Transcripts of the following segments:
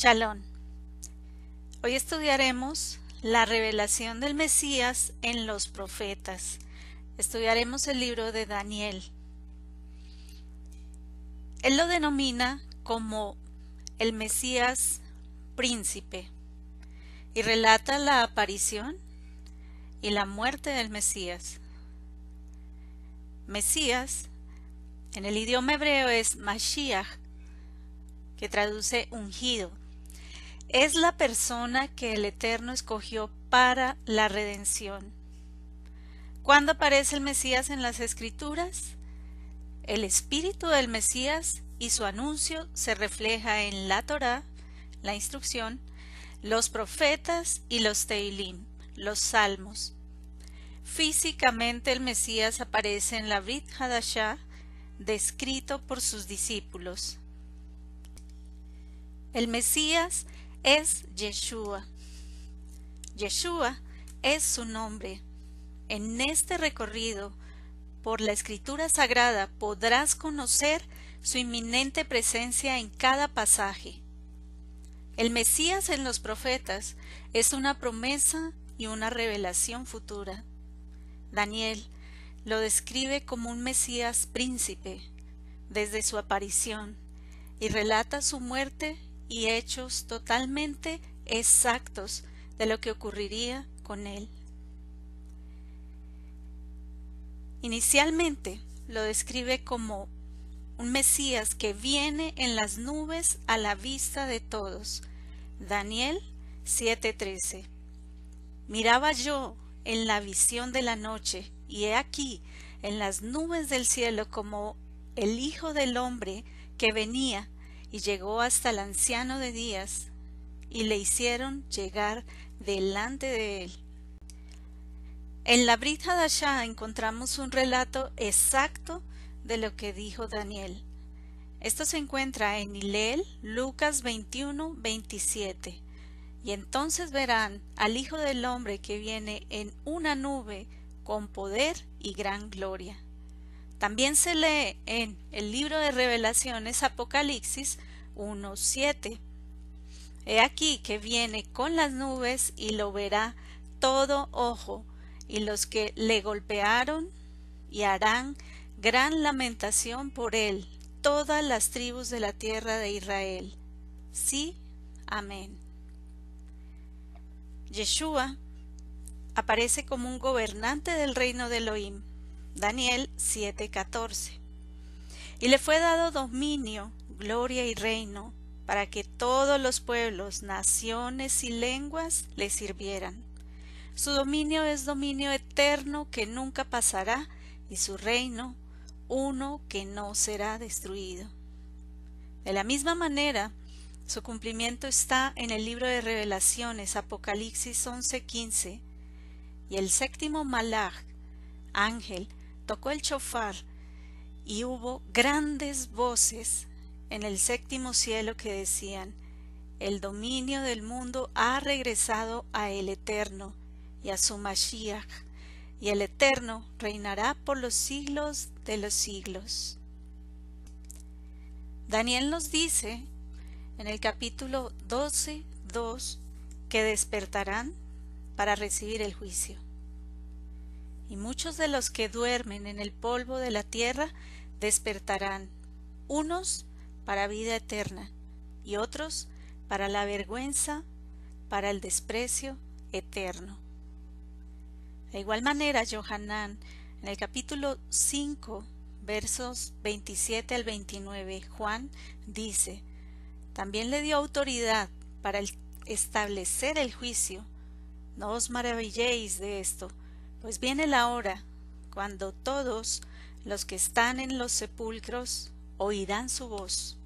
Chalón. Hoy estudiaremos la revelación del Mesías en los profetas. Estudiaremos el libro de Daniel. Él lo denomina como el Mesías príncipe y relata la aparición y la muerte del Mesías. Mesías en el idioma hebreo es Mashiach, que traduce ungido. Es la persona que el Eterno escogió para la redención. ¿Cuándo aparece el Mesías en las Escrituras? El espíritu del Mesías y su anuncio se refleja en la Torá, la instrucción, los profetas y los Teilim, los salmos. Físicamente el Mesías aparece en la Brit Hadashah, descrito por sus discípulos. El Mesías es Yeshua. Yeshua es su nombre. En este recorrido por la escritura sagrada podrás conocer su inminente presencia en cada pasaje. El Mesías en los profetas es una promesa y una revelación futura. Daniel lo describe como un Mesías príncipe desde su aparición y relata su muerte y hechos totalmente exactos de lo que ocurriría con él. Inicialmente lo describe como un Mesías que viene en las nubes a la vista de todos. Daniel 7:13. Miraba yo en la visión de la noche y he aquí en las nubes del cielo como el Hijo del Hombre que venía y llegó hasta el anciano de días y le hicieron llegar delante de él. En la Brit Hadashah encontramos un relato exacto de lo que dijo Daniel. Esto se encuentra en Hilel, Lucas 21, 27. Y entonces verán al Hijo del Hombre que viene en una nube con poder y gran gloria. También se lee en el libro de revelaciones Apocalipsis 1.7. He aquí que viene con las nubes y lo verá todo ojo, y los que le golpearon y harán gran lamentación por él, todas las tribus de la tierra de Israel. Sí, amén. Yeshua aparece como un gobernante del reino de Elohim. Daniel 7:14. Y le fue dado dominio, gloria y reino, para que todos los pueblos, naciones y lenguas le sirvieran. Su dominio es dominio eterno que nunca pasará, y su reino uno que no será destruido. De la misma manera, su cumplimiento está en el libro de revelaciones, Apocalipsis 11:15, y el séptimo malach, ángel, tocó el chofar, y hubo grandes voces en el séptimo cielo que decían, el dominio del mundo ha regresado a el Eterno y a su Mashiach, y el Eterno reinará por los siglos de los siglos. Daniel nos dice en el capítulo 12, 2, que despertarán para recibir el juicio. Y muchos de los que duermen en el polvo de la tierra despertarán, unos para vida eterna y otros para la vergüenza, para el desprecio eterno. De igual manera, Johanán, en el capítulo 5, versos 27 al 29, Juan dice, también le dio autoridad para establecer el juicio no os maravilléis de esto, pues viene la hora cuando todos los que están en los sepulcros oirán su voz,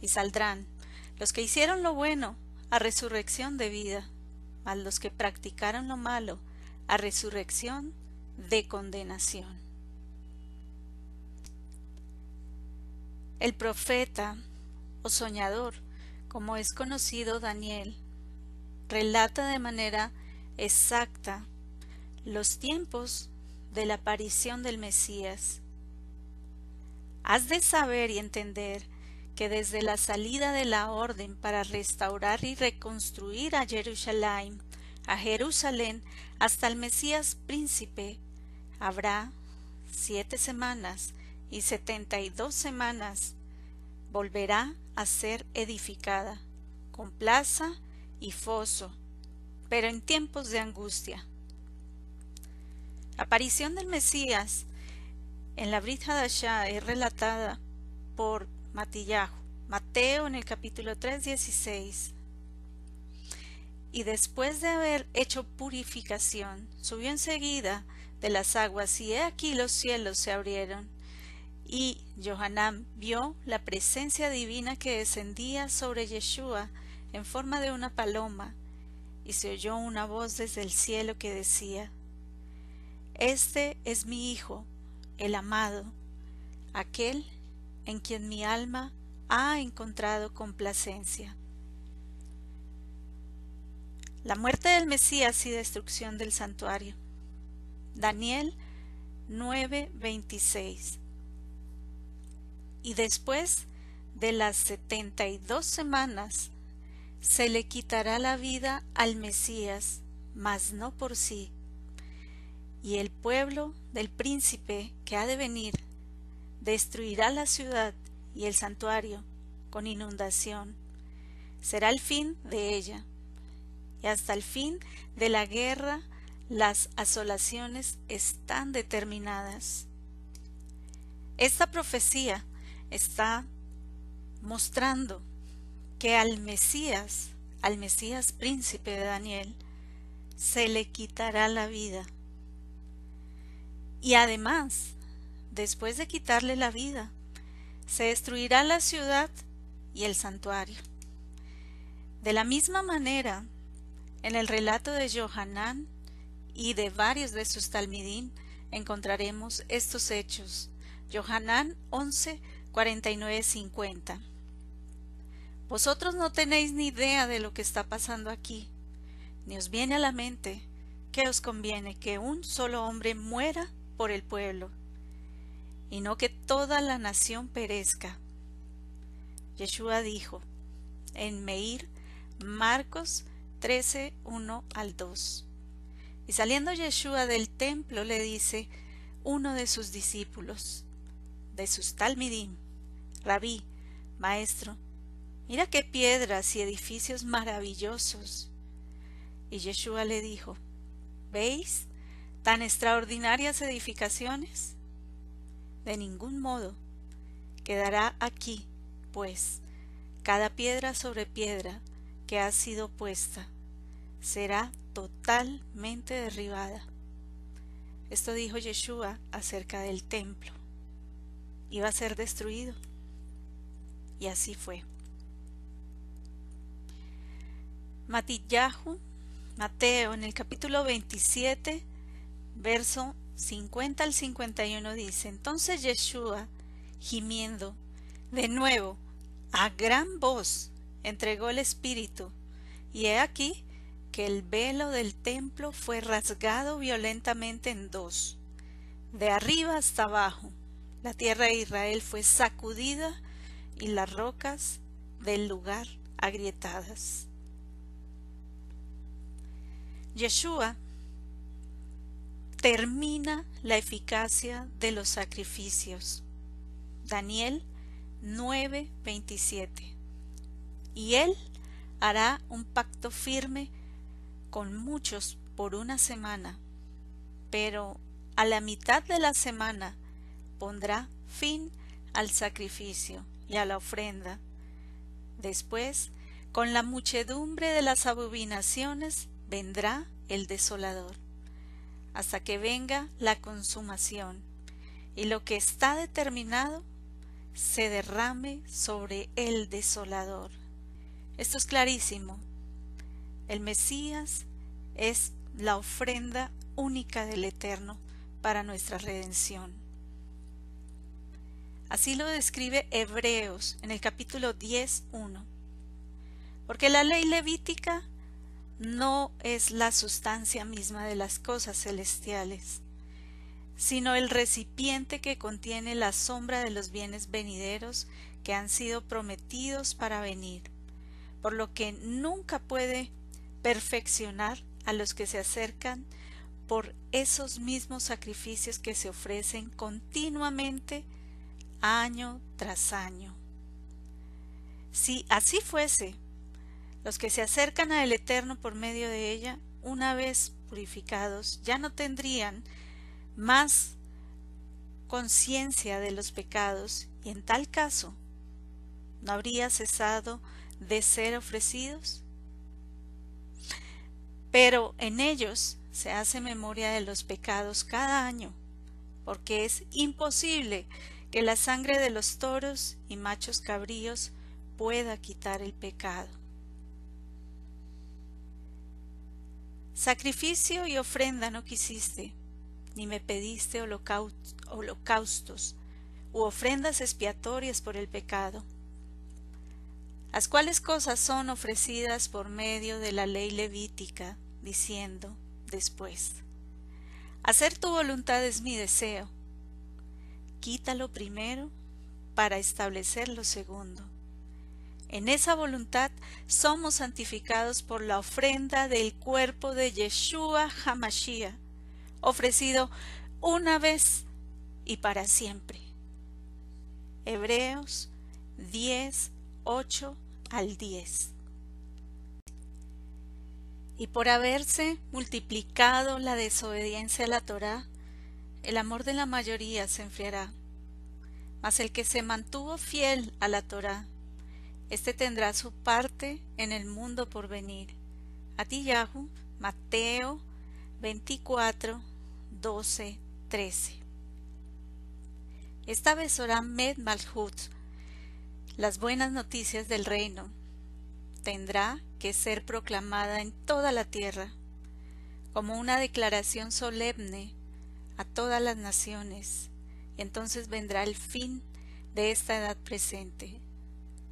y saldrán los que hicieron lo bueno a resurrección de vida, mas los que practicaron lo malo a resurrección de condenación. El profeta o soñador, como es conocido Daniel, relata de manera exacta los tiempos de la aparición del Mesías. Has de saber y entender que desde la salida de la orden para restaurar y reconstruir a Jerusalén, a Jerusalén hasta el Mesías príncipe, habrá siete semanas y setenta y dos semanas, volverá a ser edificada, con plaza y foso, pero en tiempos de angustia. Aparición del Mesías en la Brit Hadashah es relatada por Matillahu, Mateo en el capítulo 3, 16. Y después de haber hecho purificación, subió enseguida de las aguas, y he aquí los cielos se abrieron, y Johanán vio la presencia divina que descendía sobre Yeshua en forma de una paloma, y se oyó una voz desde el cielo que decía, Este es mi Hijo, el amado, aquel en quien mi alma ha encontrado complacencia. La muerte del Mesías y destrucción del santuario. Daniel 9:26. Y después de las setenta y dos semanas se le quitará la vida al Mesías, mas no por sí. Y el pueblo del príncipe que ha de venir destruirá la ciudad y el santuario con inundación. Será el fin de ella. Y hasta el fin de la guerra las asolaciones están determinadas. Esta profecía está mostrando que al Mesías, al Mesías príncipe de Daniel, se le quitará la vida. Y además, después de quitarle la vida, se destruirá la ciudad y el santuario. De la misma manera, en el relato de Johanán y de varios de sus talmidín encontraremos estos hechos. Johanán 11, 49, 50. Vosotros no tenéis ni idea de lo que está pasando aquí, ni os viene a la mente que os conviene que un solo hombre muera por el pueblo, y no que toda la nación perezca. Yeshua dijo en Meir, Marcos 13, 1 al 2. Y saliendo Yeshua del templo le dice uno de sus discípulos, de sus talmidim, Rabí, maestro, mira qué piedras y edificios maravillosos. Y Yeshua le dijo, ¿veis tan extraordinarias edificaciones? De ningún modo quedará aquí, pues, cada piedra sobre piedra que ha sido puesta será totalmente derribada. Esto dijo Yeshua acerca del templo. Iba a ser destruido. Y así fue. Matillahu, Mateo, en el capítulo 27, verso 50 al 51 dice, entonces Yeshua, gimiendo, de nuevo, a gran voz, entregó el Espíritu, y he aquí que el velo del templo fue rasgado violentamente en dos, de arriba hasta abajo. La tierra de Israel fue sacudida y las rocas del lugar agrietadas. Yeshua termina la eficacia de los sacrificios. Daniel 9:27. Y él hará un pacto firme con muchos por una semana, pero a la mitad de la semana pondrá fin al sacrificio y a la ofrenda. Después, con la muchedumbre de las abominaciones, vendrá el desolador, hasta que venga la consumación, y lo que está determinado se derrame sobre el desolador. Esto es clarísimo. El Mesías es la ofrenda única del Eterno para nuestra redención. Así lo describe Hebreos en el capítulo 10.1. Porque la ley levítica no es la sustancia misma de las cosas celestiales, sino el recipiente que contiene la sombra de los bienes venideros que han sido prometidos para venir, por lo que nunca puede perfeccionar a los que se acercan por esos mismos sacrificios que se ofrecen continuamente año tras año. Si así fuese, los que se acercan al Eterno por medio de ella, una vez purificados, ya no tendrían más conciencia de los pecados y en tal caso, ¿no habría cesado de ser ofrecidos? Pero en ellos se hace memoria de los pecados cada año, porque es imposible que la sangre de los toros y machos cabríos pueda quitar el pecado. Sacrificio y ofrenda no quisiste, ni me pediste holocaustos u ofrendas expiatorias por el pecado, las cuales cosas son ofrecidas por medio de la ley levítica, diciendo después, hacer tu voluntad es mi deseo, quítalo primero para establecer lo segundo. En esa voluntad somos santificados por la ofrenda del cuerpo de Yeshua Hamashiach, ofrecido una vez y para siempre. Hebreos 10, 8 al 10. Y por haberse multiplicado la desobediencia a la Torá, el amor de la mayoría se enfriará. Mas el que se mantuvo fiel a la Torá, éste tendrá su parte en el mundo por venir. Atiyahu, Mateo 24, 12, 13. Esta vez orá Med Malhut, las buenas noticias del reino, tendrá que ser proclamada en toda la tierra, como una declaración solemne a todas las naciones, y entonces vendrá el fin de esta edad presente,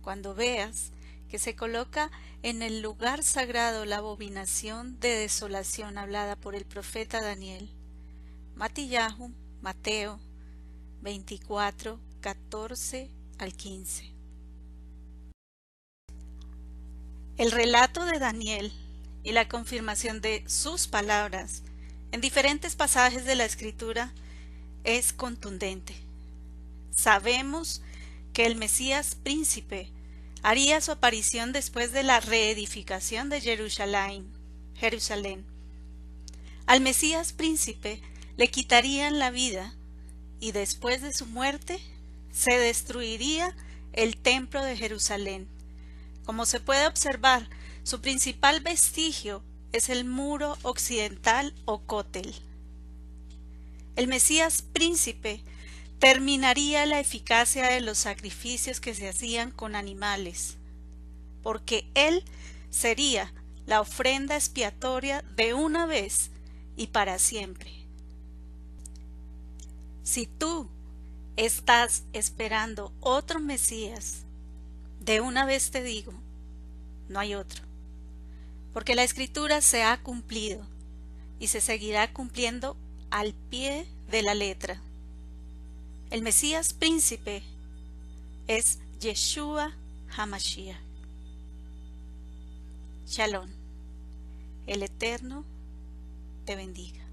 cuando veas que se coloca en el lugar sagrado la abominación de desolación hablada por el profeta Daniel. Matillahu, Mateo 24, 14 al 15. El relato de Daniel y la confirmación de sus palabras en diferentes pasajes de la escritura es contundente. Sabemos que el Mesías príncipe haría su aparición después de la reedificación de Jerusalén. Jerusalén. Al Mesías príncipe le quitarían la vida y después de su muerte se destruiría el templo de Jerusalén. Como se puede observar, su principal vestigio es el muro occidental o cótel. El Mesías príncipe terminaría la eficacia de los sacrificios que se hacían con animales, porque Él sería la ofrenda expiatoria de una vez y para siempre. Si tú estás esperando otro Mesías, de una vez te digo, no hay otro porque la escritura se ha cumplido y se seguirá cumpliendo al pie de la letra. El Mesías príncipe es Yeshua Hamashiach. Shalom. El Eterno te bendiga.